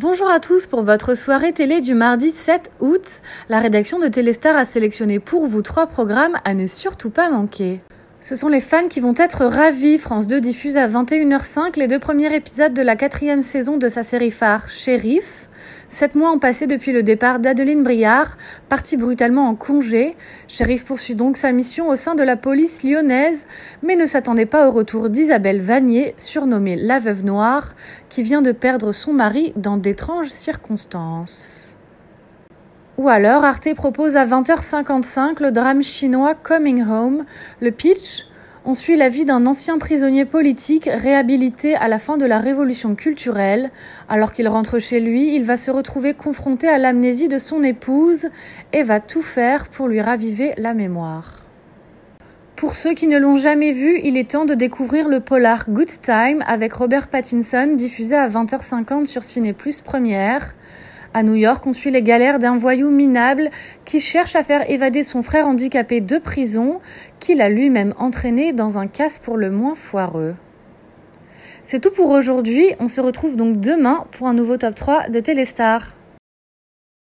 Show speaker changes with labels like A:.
A: Bonjour à tous pour votre soirée télé du mardi 7 août. La rédaction de Téléstar a sélectionné pour vous trois programmes à ne surtout pas manquer. Ce sont les fans qui vont être ravis. France 2 diffuse à 21h05 les deux premiers épisodes de la quatrième saison de sa série phare, Shérif. Sept mois ont passé depuis le départ d'Adeline Briard, partie brutalement en congé. Shérif poursuit donc sa mission au sein de la police lyonnaise, mais ne s'attendait pas au retour d'Isabelle Vanier, surnommée la Veuve Noire, qui vient de perdre son mari dans d'étranges circonstances. Ou alors, Arte propose à 20h55 le drame chinois Coming Home. Le pitch on suit la vie d'un ancien prisonnier politique réhabilité à la fin de la révolution culturelle. Alors qu'il rentre chez lui, il va se retrouver confronté à l'amnésie de son épouse et va tout faire pour lui raviver la mémoire. Pour ceux qui ne l'ont jamais vu, il est temps de découvrir le polar Good Time avec Robert Pattinson diffusé à 20h50 sur Ciné Plus Première. À New York, on suit les galères d'un voyou minable qui cherche à faire évader son frère handicapé de prison, qu'il a lui-même entraîné dans un casse pour le moins foireux. C'est tout pour aujourd'hui, on se retrouve donc demain pour un nouveau top 3 de Téléstar.